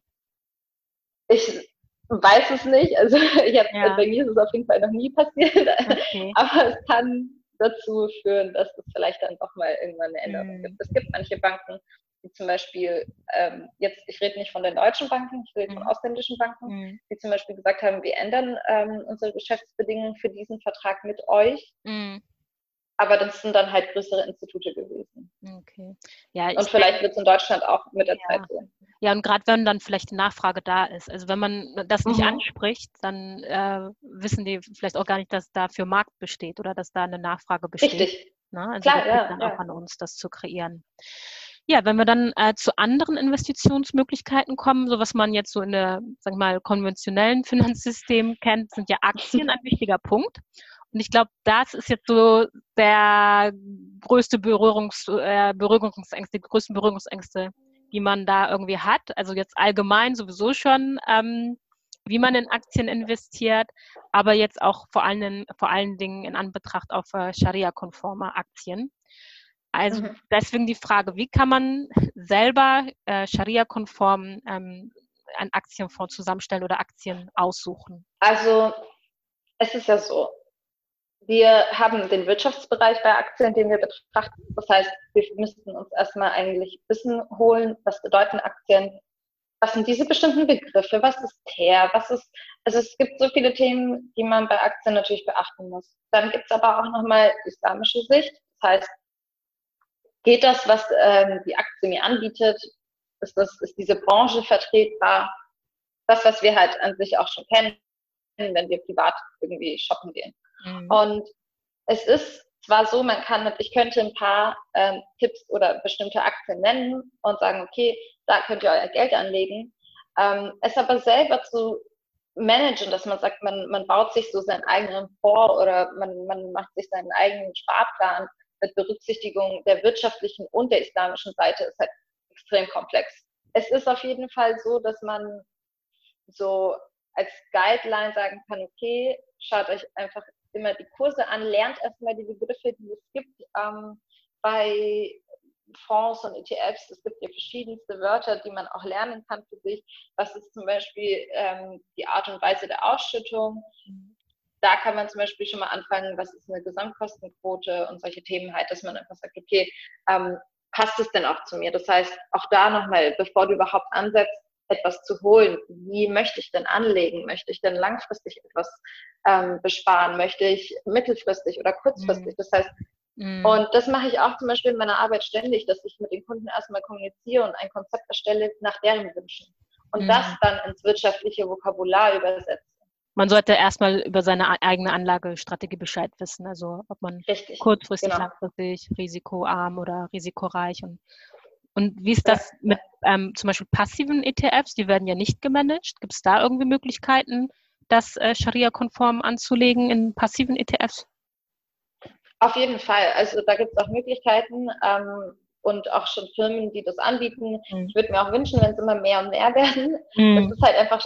Ich weiß es nicht. Also *laughs* ich hab, ja. bei mir ist es auf jeden Fall noch nie passiert. Okay. *laughs* Aber es kann dazu führen, dass es vielleicht dann doch mal irgendwann eine Änderung mhm. gibt. Es gibt manche Banken, die zum Beispiel, ähm, jetzt, ich rede nicht von den deutschen Banken, ich rede mhm. von ausländischen Banken, mhm. die zum Beispiel gesagt haben, wir ändern ähm, unsere Geschäftsbedingungen für diesen Vertrag mit euch. Mhm. Aber das sind dann halt größere Institute gewesen. Okay. Ja, und vielleicht wird es in Deutschland auch mit der ja. Zeit so. Ja, und gerade wenn dann vielleicht die Nachfrage da ist. Also wenn man das nicht mhm. anspricht, dann äh, wissen die vielleicht auch gar nicht, dass dafür Markt besteht oder dass da eine Nachfrage besteht. Richtig. Ne? Also Klar, ja, dann ja. auch an uns, das zu kreieren. Ja, wenn wir dann äh, zu anderen Investitionsmöglichkeiten kommen, so was man jetzt so in der, sag mal, konventionellen *laughs* Finanzsystem kennt, sind ja Aktien ein wichtiger Punkt. Und ich glaube, das ist jetzt so der größte Berührungs, äh, Berührungsängste, die größten Berührungsängste, die man da irgendwie hat. Also jetzt allgemein sowieso schon, ähm, wie man in Aktien investiert, aber jetzt auch vor allen, vor allen Dingen in Anbetracht auf äh, Scharia-konforme Aktien. Also mhm. deswegen die Frage, wie kann man selber äh, Scharia-konform ähm, einen Aktienfonds zusammenstellen oder Aktien aussuchen? Also es ist ja so, wir haben den Wirtschaftsbereich bei Aktien, den wir betrachten. Das heißt, wir müssten uns erstmal eigentlich Wissen holen, was bedeuten Aktien, was sind diese bestimmten Begriffe, was ist TER, was ist, also es gibt so viele Themen, die man bei Aktien natürlich beachten muss. Dann gibt es aber auch nochmal islamische Sicht. Das heißt, geht das, was ähm, die Aktie mir anbietet, ist, das, ist diese Branche vertretbar? Das, was wir halt an sich auch schon kennen, wenn wir privat irgendwie shoppen gehen. Mhm. Und es ist zwar so, man kann, ich könnte ein paar ähm, Tipps oder bestimmte Aktien nennen und sagen, okay, da könnt ihr euer Geld anlegen. Ähm, es aber selber zu managen, dass man sagt, man, man baut sich so seinen eigenen Fonds oder man, man macht sich seinen eigenen Sparplan mit Berücksichtigung der wirtschaftlichen und der islamischen Seite, ist halt extrem komplex. Es ist auf jeden Fall so, dass man so als Guideline sagen kann, okay, schaut euch einfach immer die Kurse an, lernt erstmal die Begriffe, die es gibt. Ähm, bei Fonds und ETFs, es gibt ja verschiedenste Wörter, die man auch lernen kann für sich. Was ist zum Beispiel ähm, die Art und Weise der Ausschüttung? Da kann man zum Beispiel schon mal anfangen, was ist eine Gesamtkostenquote und solche Themen halt, dass man einfach sagt, okay, ähm, passt es denn auch zu mir? Das heißt, auch da nochmal, bevor du überhaupt ansetzt, etwas zu holen. Wie möchte ich denn anlegen? Möchte ich denn langfristig etwas ähm, besparen? Möchte ich mittelfristig oder kurzfristig? Mhm. Das heißt, mhm. und das mache ich auch zum Beispiel in meiner Arbeit ständig, dass ich mit den Kunden erstmal kommuniziere und ein Konzept erstelle nach deren Wünschen. Und mhm. das dann ins wirtschaftliche Vokabular übersetze. Man sollte erstmal über seine eigene Anlagestrategie Bescheid wissen, also ob man Richtig, kurzfristig, genau. langfristig, risikoarm oder risikoreich und und wie ist das mit ähm, zum Beispiel passiven ETFs? Die werden ja nicht gemanagt. Gibt es da irgendwie Möglichkeiten, das äh, Scharia-konform anzulegen in passiven ETFs? Auf jeden Fall. Also da gibt es auch Möglichkeiten ähm, und auch schon Firmen, die das anbieten. Mhm. Ich würde mir auch wünschen, wenn es immer mehr und mehr *laughs* werden. Mhm. Das ist halt einfach,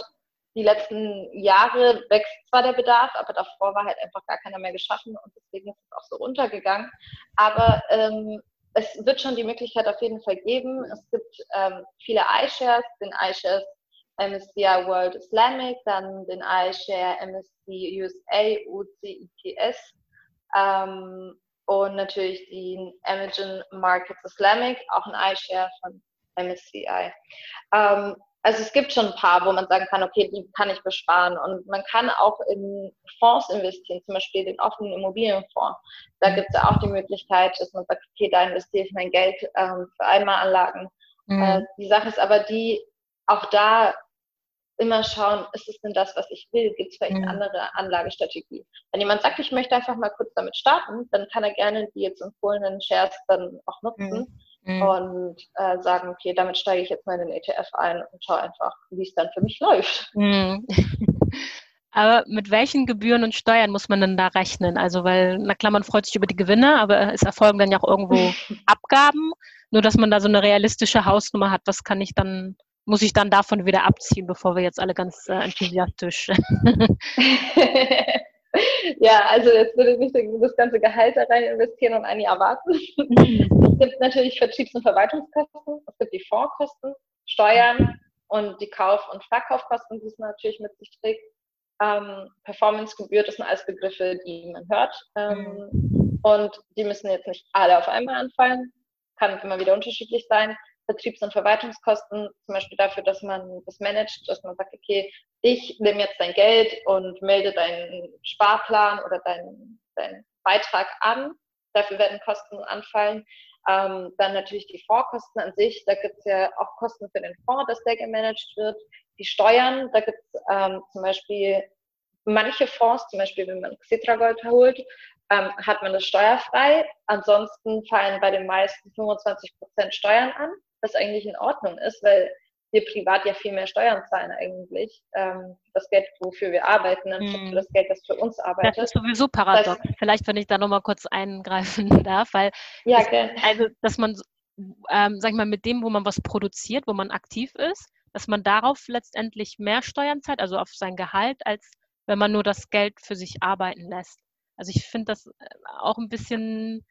die letzten Jahre wächst zwar der Bedarf, aber davor war halt einfach gar keiner mehr geschaffen und deswegen ist es auch so runtergegangen. Aber ähm, es wird schon die Möglichkeit auf jeden Fall geben. Es gibt ähm, viele iShares, den iShares MSCI World Islamic, dann den iShare MSCI USA UCITS ähm, und natürlich den Imagine Markets Islamic, auch ein iShare von MSCI. Ähm, also es gibt schon ein paar, wo man sagen kann, okay, die kann ich besparen. Und man kann auch in Fonds investieren, zum Beispiel den offenen Immobilienfonds. Da mhm. gibt es ja auch die Möglichkeit, dass man sagt, okay, da investiere ich mein Geld ähm, für Einmalanlagen. Mhm. Äh, die Sache ist aber die, auch da immer schauen, ist es denn das, was ich will? Gibt es vielleicht mhm. eine andere Anlagestrategie? Wenn jemand sagt, ich möchte einfach mal kurz damit starten, dann kann er gerne die jetzt empfohlenen Shares dann auch nutzen. Mhm mhm. und äh, sagen, okay, damit steige ich jetzt mal in den ETF ein und schaue einfach, wie es dann für mich *laughs* läuft. Mhm. *laughs* Aber mit welchen Gebühren und Steuern muss man denn da rechnen? Also, weil, na klar, man freut sich über die Gewinne, aber es erfolgen dann ja auch irgendwo *laughs* Abgaben. Nur, dass man da so eine realistische Hausnummer hat, was kann ich dann, muss ich dann davon wieder abziehen, bevor wir jetzt alle ganz äh, enthusiastisch. Ja, also jetzt würde ich nicht das ganze Gehalt da rein investieren und ein Jahr warten. es gibt natürlich Vertriebs- und Verwaltungskosten, es gibt die Fondskosten, Steuern und die Kauf- und Verkaufkosten, die es natürlich mit sich trägt. Ähm, Performancegebühr, das sind alles Begriffe, die man hört. Ähm, mhm. Und die müssen jetzt nicht alle auf einmal anfallen, kann immer wieder unterschiedlich sein. Vertriebs- und Verwaltungskosten, zum Beispiel dafür, dass man das managt, dass man sagt, okay, ich nehme jetzt dein Geld und melde deinen Sparplan oder deinen, deinen Beitrag an. Dafür werden Kosten anfallen. Ähm, dann natürlich die Fondskosten an sich. Da gibt es ja auch Kosten für den Fonds, dass der gemanagt wird. Die Steuern, da gibt es ähm, zum Beispiel manche Fonds, zum Beispiel wenn man Xitragold holt, ähm, hat man das steuerfrei. Ansonsten fallen bei den meisten 25 Prozent Steuern an was eigentlich in Ordnung ist, weil wir privat ja viel mehr Steuern zahlen eigentlich. Ähm, das Geld, wofür wir arbeiten, anstatt hm. das Geld, das für uns arbeitet. Das ist sowieso paradox. Das Vielleicht, wenn ich da nochmal kurz eingreifen *laughs* darf, weil ja, das, also, dass man, ähm, sag ich mal, mit dem, wo man was produziert, wo man aktiv ist, dass man darauf letztendlich mehr Steuern zahlt, also auf sein Gehalt, als wenn man nur das Geld für sich arbeiten lässt. Also ich finde das äh, auch ein bisschen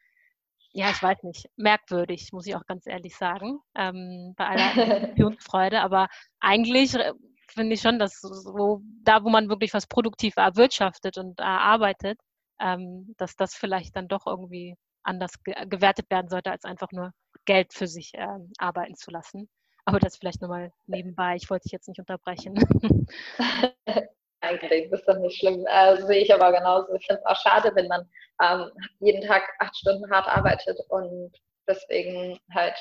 ja, ich weiß nicht, merkwürdig, muss ich auch ganz ehrlich sagen, ähm, bei aller *laughs* Investitionsfreude. Aber eigentlich äh, finde ich schon, dass so, da, wo man wirklich was produktiv erwirtschaftet und erarbeitet, ähm, dass das vielleicht dann doch irgendwie anders ge gewertet werden sollte, als einfach nur Geld für sich ähm, arbeiten zu lassen. Aber das vielleicht nochmal nebenbei. Ich wollte dich jetzt nicht unterbrechen. *laughs* *laughs* eigentlich. Das ist doch nicht schlimm. Äh, sehe ich aber genauso. Ich finde es auch schade, wenn man ähm, jeden Tag acht Stunden hart arbeitet und deswegen halt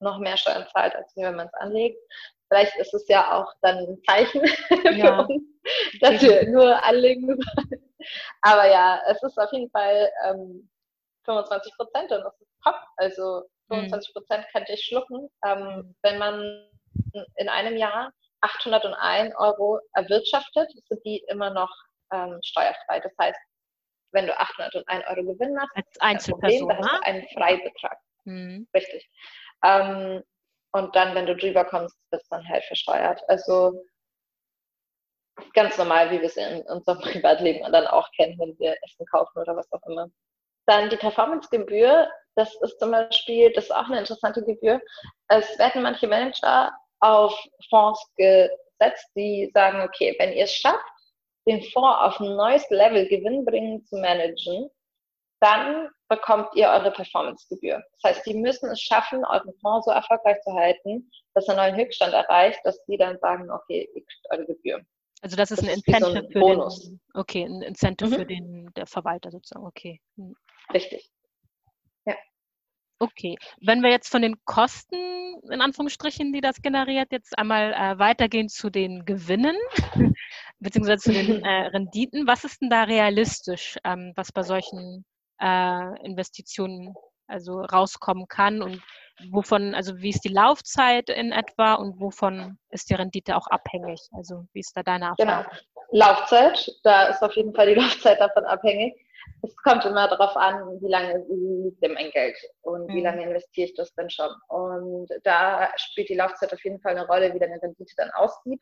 noch mehr Steuern zahlt, als wenn man es anlegt. Vielleicht ist es ja auch dann ein Zeichen *laughs* ja. für uns, dass wir nur anlegen sollen. Aber ja, es ist auf jeden Fall ähm, 25 Prozent und das ist top. Also 25 Prozent könnte ich schlucken, ähm, mhm. wenn man in einem Jahr 801 Euro erwirtschaftet, sind die immer noch ähm, steuerfrei. Das heißt, wenn du 801 Euro Gewinn machst, als Einzelperson, Problem, dann hast du einen Freibetrag. Mhm. Richtig. Ähm, und dann, wenn du drüber kommst, wird es dann halt versteuert. Also ganz normal, wie wir es in unserem *laughs* Privatleben dann auch kennen, wenn wir Essen kaufen oder was auch immer. Dann die Performancegebühr, das ist zum Beispiel, das ist auch eine interessante Gebühr. Es werden manche Manager auf Fonds gesetzt, die sagen, okay, wenn ihr es schafft, den Fonds auf ein neues Level gewinnbringend zu managen, dann bekommt ihr eure Performancegebühr. Das heißt, die müssen es schaffen, euren Fonds so erfolgreich zu halten, dass er einen neuen Höchststand erreicht, dass die dann sagen, okay, ihr kriegt eure Gebühr. Also das ist das ein Incentive so ein für Bonus. den, okay, ein Incentive mhm. für den der Verwalter sozusagen, okay. Hm. Richtig. Okay. Wenn wir jetzt von den Kosten, in Anführungsstrichen, die das generiert, jetzt einmal äh, weitergehen zu den Gewinnen, *laughs* beziehungsweise zu den äh, Renditen, was ist denn da realistisch, ähm, was bei solchen äh, Investitionen also rauskommen kann und wovon, also wie ist die Laufzeit in etwa und wovon ist die Rendite auch abhängig? Also wie ist da deine genau. Erfahrung? Genau. Laufzeit, da ist auf jeden Fall die *laughs* Laufzeit davon abhängig. Es kommt immer darauf an, wie lange liegt denn mein Geld und mhm. wie lange investiere ich das denn schon. Und da spielt die Laufzeit auf jeden Fall eine Rolle, wie deine Rendite dann aussieht.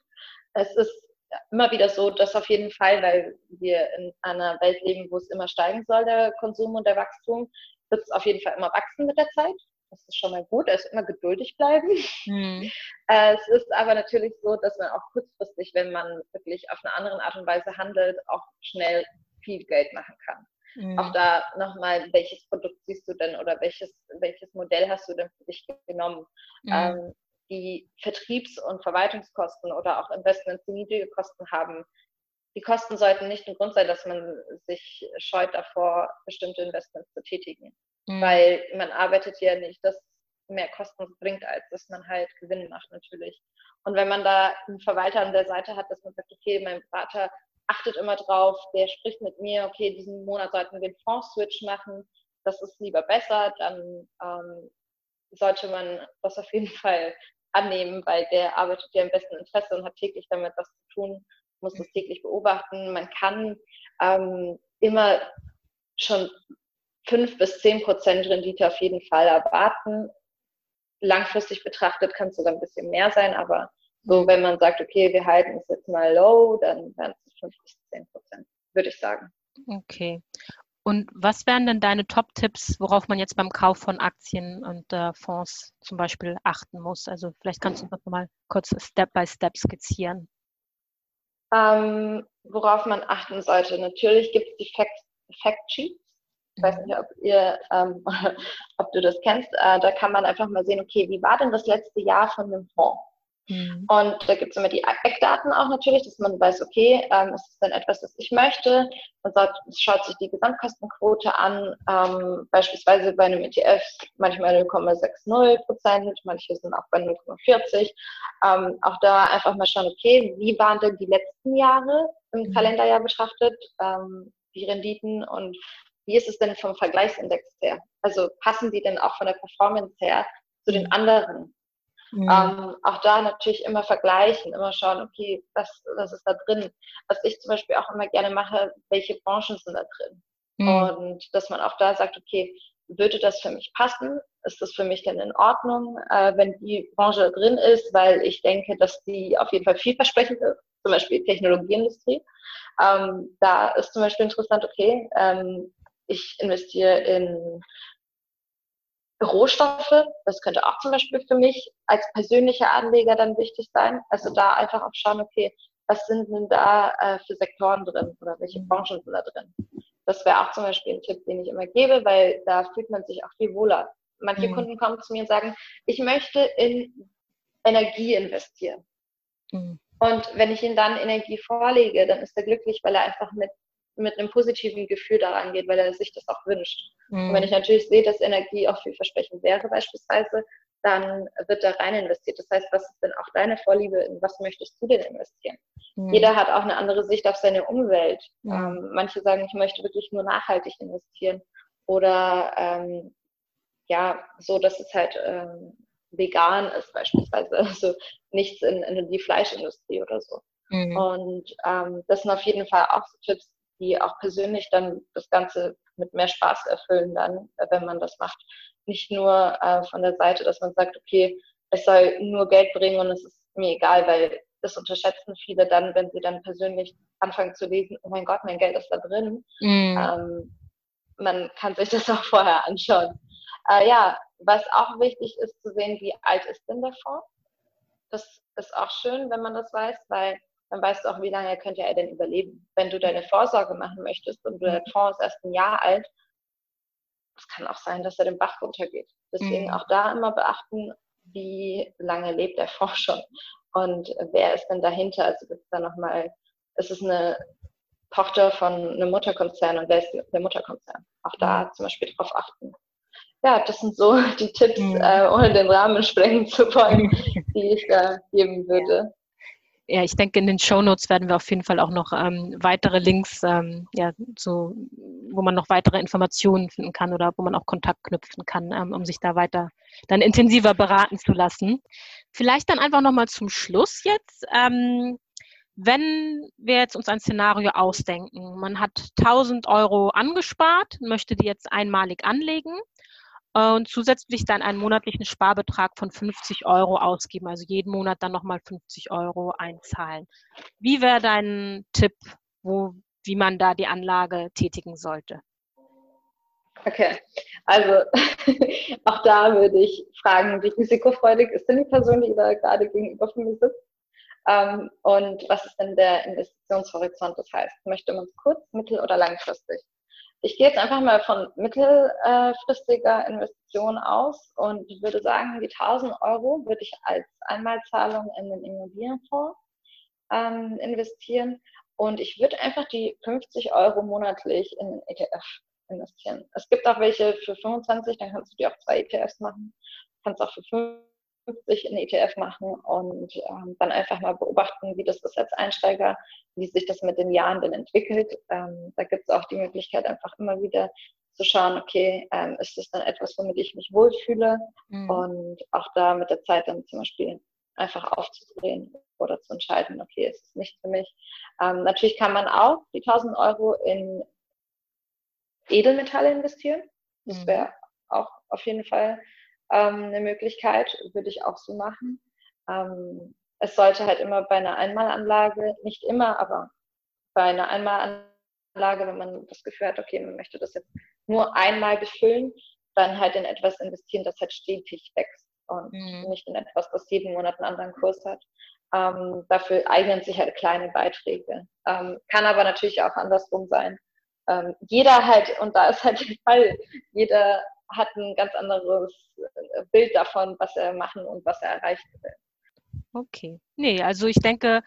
Es ist immer wieder so, dass auf jeden Fall, weil wir in einer Welt leben, wo es immer steigen soll, der Konsum und der Wachstum, wird es auf jeden Fall immer wachsen mit der Zeit. Das ist schon mal gut, also immer geduldig bleiben. Mhm. *laughs* es ist aber natürlich so, dass man auch kurzfristig, wenn man wirklich auf eine andere Art und Weise handelt, auch schnell viel Geld machen kann. Mhm. Auch da nochmal, welches Produkt siehst du denn oder welches, welches Modell hast du denn für dich genommen? Mhm. Ähm, die Vertriebs- und Verwaltungskosten oder auch Investments, die niedrige Kosten haben, die Kosten sollten nicht ein Grund sein, dass man sich scheut davor, bestimmte Investments zu tätigen. Mhm. Weil man arbeitet ja nicht, dass mehr Kosten bringt, als dass man halt Gewinn macht natürlich. Und wenn man da einen Verwalter an der Seite hat, dass man sagt, okay, mein Berater achtet immer drauf, der spricht mit mir, okay, diesen Monat sollten wir den Fonds-Switch machen, das ist lieber besser, dann ähm, sollte man das auf jeden Fall annehmen, weil der arbeitet ja im besten Interesse und hat täglich damit was zu tun, muss das täglich beobachten. Man kann ähm, immer schon fünf bis zehn Prozent Rendite auf jeden Fall erwarten. Langfristig betrachtet kann es sogar ein bisschen mehr sein, aber so, wenn man sagt, okay, wir halten es jetzt mal low, dann wären es fünf bis zehn Prozent, würde ich sagen. Okay. Und was wären denn deine Top-Tipps, worauf man jetzt beim Kauf von Aktien und äh, Fonds zum Beispiel achten muss? Also vielleicht kannst du das nochmal kurz Step by Step skizzieren. Ähm, worauf man achten sollte. Natürlich gibt es die Fact, Fact Sheets. Ich weiß nicht, ob ihr, ähm, *laughs* ob du das kennst. Äh, da kann man einfach mal sehen, okay, wie war denn das letzte Jahr von dem Fonds? Mhm. Und da gibt es immer die Eckdaten auch natürlich, dass man weiß, okay, ähm, ist es denn etwas, das ich möchte? Man sagt, schaut sich die Gesamtkostenquote an, ähm, beispielsweise bei einem ETF manchmal 0,60 Prozent, manche sind auch bei 0,40. Ähm, auch da einfach mal schauen, okay, wie waren denn die letzten Jahre im mhm. Kalenderjahr betrachtet, ähm, die Renditen und wie ist es denn vom Vergleichsindex her? Also passen die denn auch von der Performance her zu den mhm. anderen? Mhm. Ähm, auch da natürlich immer vergleichen, immer schauen, okay, was, was ist da drin? Was ich zum Beispiel auch immer gerne mache, welche Branchen sind da drin? Mhm. Und dass man auch da sagt, okay, würde das für mich passen? Ist das für mich denn in Ordnung, äh, wenn die Branche drin ist, weil ich denke, dass die auf jeden Fall vielversprechend ist, zum Beispiel Technologieindustrie. Ähm, da ist zum Beispiel interessant, okay, ähm, ich investiere in Rohstoffe, das könnte auch zum Beispiel für mich als persönlicher Anleger dann wichtig sein. Also da einfach auch schauen, okay, was sind denn da äh, für Sektoren drin oder welche Branchen sind da drin. Das wäre auch zum Beispiel ein Tipp, den ich immer gebe, weil da fühlt man sich auch viel wohler. Manche mhm. Kunden kommen zu mir und sagen, ich möchte in Energie investieren. Mhm. Und wenn ich ihnen dann Energie vorlege, dann ist er glücklich, weil er einfach mit mit einem positiven Gefühl daran geht, weil er sich das auch wünscht. Mhm. Und wenn ich natürlich sehe, dass Energie auch vielversprechend wäre beispielsweise, dann wird da rein investiert. Das heißt, was ist denn auch deine Vorliebe? In was möchtest du denn investieren? Mhm. Jeder hat auch eine andere Sicht auf seine Umwelt. Mhm. Ähm, manche sagen, ich möchte wirklich nur nachhaltig investieren. Oder ähm, ja, so, dass es halt ähm, vegan ist beispielsweise. *laughs* Also nichts in, in die Fleischindustrie oder so. Mhm. Und ähm, das sind auf jeden Fall auch so Tipps, die auch persönlich dann das Ganze mit mehr Spaß erfüllen dann, äh, wenn man das macht. Nicht nur äh, von der Seite, dass man sagt, okay, es soll nur Geld bringen und es ist mir egal, weil das unterschätzen viele dann, wenn sie dann persönlich anfangen zu lesen, oh mein Gott, mein Geld ist da drin. Mhm. Ähm, man kann sich das *laughs* auch vorher anschauen. Äh, ja, was auch wichtig ist zu sehen, wie alt ist denn der Fonds? Das ist auch schön, wenn man das weiß, weil dann weißt du auch, wie lange könnte er denn überleben. Wenn du deine Vorsorge machen möchtest und der Fonds ist erst ein Jahr alt, es kann auch sein, dass er den Bach runtergeht. Deswegen mhm. auch da immer beachten, wie lange lebt der *laughs* Fonds schon und wer ist denn dahinter? Also gibt es da nochmal, ist es eine Tochter von einem Mutterkonzern und wer ist der Mutterkonzern? Auch da zum Beispiel drauf achten. Ja, das sind so *laughs* die Tipps, mhm. äh, ohne den Rahmen sprengen zu wollen, *laughs* die ich da geben würde ja, ich denke, in den Show Notes werden wir auf jeden Fall auch noch ähm, weitere Links, ähm, ja, so, wo man noch weitere Informationen finden kann oder wo man auch Kontakt knüpfen kann, ähm, um sich da weiter dann intensiver beraten zu lassen. Vielleicht dann einfach nochmal zum Schluss jetzt. Ähm, wenn wir jetzt uns ein Szenario ausdenken, man hat 1000 Euro angespart, möchte die jetzt einmalig anlegen und zusätzlich dann einen monatlichen Sparbetrag von 50 Euro ausgeben, also jeden Monat dann nochmal 50 Euro einzahlen. Wie wäre dein Tipp, wo, wie man da die Anlage tätigen sollte? Okay, also *laughs* auch da würde ich fragen, wie risikofreudig ist denn die Person, die da gerade gegenüber von mir sitzt? Ähm, und was ist denn der Investitionshorizont? Das heißt, möchte man kurz, mittel- oder langfristig? Ich gehe jetzt einfach mal von mittelfristiger Investition aus und würde sagen, die 1000 Euro würde ich als Einmalzahlung in den Immobilienfonds ähm, investieren und ich würde einfach die 50 Euro monatlich in den ETF investieren. Es gibt auch welche für 25, dann kannst du dir auch zwei ETFs machen. Kannst auch für 50 in ETF machen und ähm, dann einfach mal beobachten, wie das ist als Einsteiger, wie sich das mit den Jahren dann entwickelt. Ähm, da gibt es auch die Möglichkeit, einfach immer wieder zu schauen, okay, ähm, ist das dann etwas, womit ich mich wohlfühle mhm. und auch da mit der Zeit dann zum Beispiel einfach aufzudrehen oder zu entscheiden, okay, ist es nicht für mich. Ähm, natürlich kann man auch die 1000 Euro in Edelmetalle investieren. Das mhm. wäre auch auf jeden Fall ähm, eine Möglichkeit, würde ich auch so machen. Ähm, es sollte halt immer bei einer Einmalanlage, nicht immer, aber bei einer Einmalanlage, wenn man das Gefühl hat, okay, man möchte das jetzt nur einmal befüllen, dann halt in etwas investieren, das halt stetig wächst und mhm. nicht in etwas, das jeden Monat einen anderen Kurs hat. Ähm, dafür eignen sich halt kleine Beiträge. Ähm, kann aber natürlich auch andersrum sein. Ähm, jeder halt, und da ist halt der Fall, jeder hat ein ganz anderes äh, Bild davon, was er machen und was er erreichen will. Okay. Nee, also ich denke,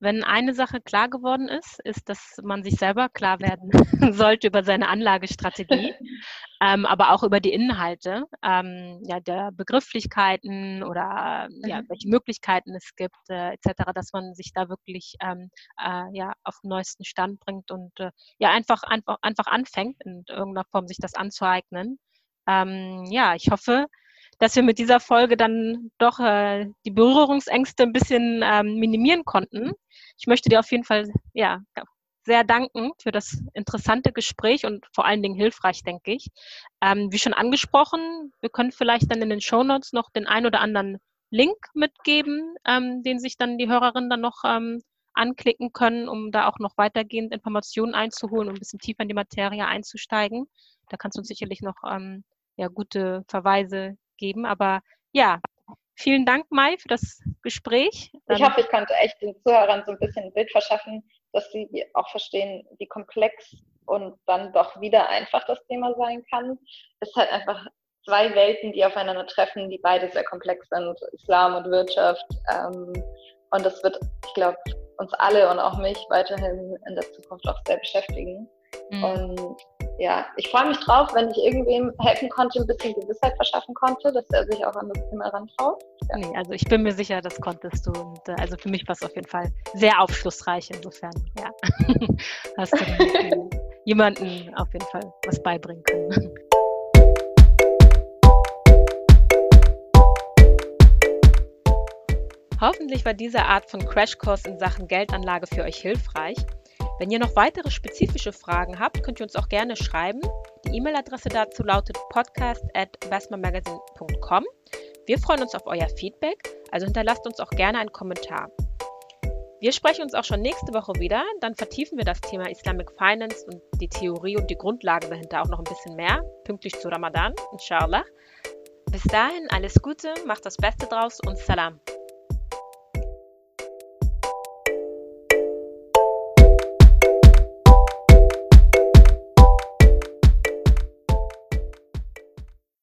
wenn eine Sache klar geworden ist, ist, dass man sich selber klar werden *laughs* sollte über seine Anlagestrategie, *laughs* ähm, aber auch über die Inhalte, ähm, ja, der Begrifflichkeiten oder ja, mhm. welche Möglichkeiten es gibt, äh, etc., dass man sich da wirklich ähm, äh, ja, auf den neuesten Stand bringt und äh, ja einfach, einfach, einfach anfängt, in irgendeiner Form sich das anzueignen ähm, ja, ich hoffe, dass wir mit dieser Folge dann doch äh, die Berührungsängste ein bisschen ähm, minimieren konnten. Ich möchte dir auf jeden Fall ja, sehr danken für das interessante Gespräch und vor allen Dingen hilfreich, denke ich. Ähm, wie schon angesprochen, wir können vielleicht dann in den Show Notes noch den ein oder anderen Link mitgeben, ähm, den sich dann die Hörerinnen dann noch ähm, anklicken können, um da auch noch weitergehend Informationen einzuholen und ein bisschen tiefer in die Materie einzusteigen. Da kannst du uns sicherlich noch ähm, ja, gute Verweise geben. Aber ja, vielen Dank, Mai, für das Gespräch. Dann ich hoffe, ich konnte echt den Zuhörern so ein bisschen ein Bild verschaffen, dass sie auch verstehen, wie komplex und dann doch wieder einfach das Thema sein kann. Es ist halt einfach zwei Welten, die aufeinander treffen, die beide sehr komplex sind, Islam und Wirtschaft. Ähm, und das wird, ich glaube, uns alle und auch mich weiterhin in der Zukunft auch sehr beschäftigen. Mhm. Und ja, ich freue mich drauf, wenn ich irgendwem helfen konnte, ein bisschen Gewissheit verschaffen konnte, dass er sich auch an das Thema rantraut. Ja. Nee, also ich bin mir sicher, das konntest du. Und äh, also für mich war es auf jeden Fall sehr aufschlussreich. Insofern, ja, *laughs* hast du jemanden auf jeden Fall was beibringen können. *laughs* Hoffentlich war diese Art von Crashkurs in Sachen Geldanlage für euch hilfreich. Wenn ihr noch weitere spezifische Fragen habt, könnt ihr uns auch gerne schreiben. Die E-Mail-Adresse dazu lautet podcast@investmentmagazine.com. Wir freuen uns auf euer Feedback, also hinterlasst uns auch gerne einen Kommentar. Wir sprechen uns auch schon nächste Woche wieder. Dann vertiefen wir das Thema Islamic Finance und die Theorie und die Grundlagen dahinter auch noch ein bisschen mehr, pünktlich zu Ramadan, inshallah. Bis dahin alles Gute, macht das Beste draus und Salam.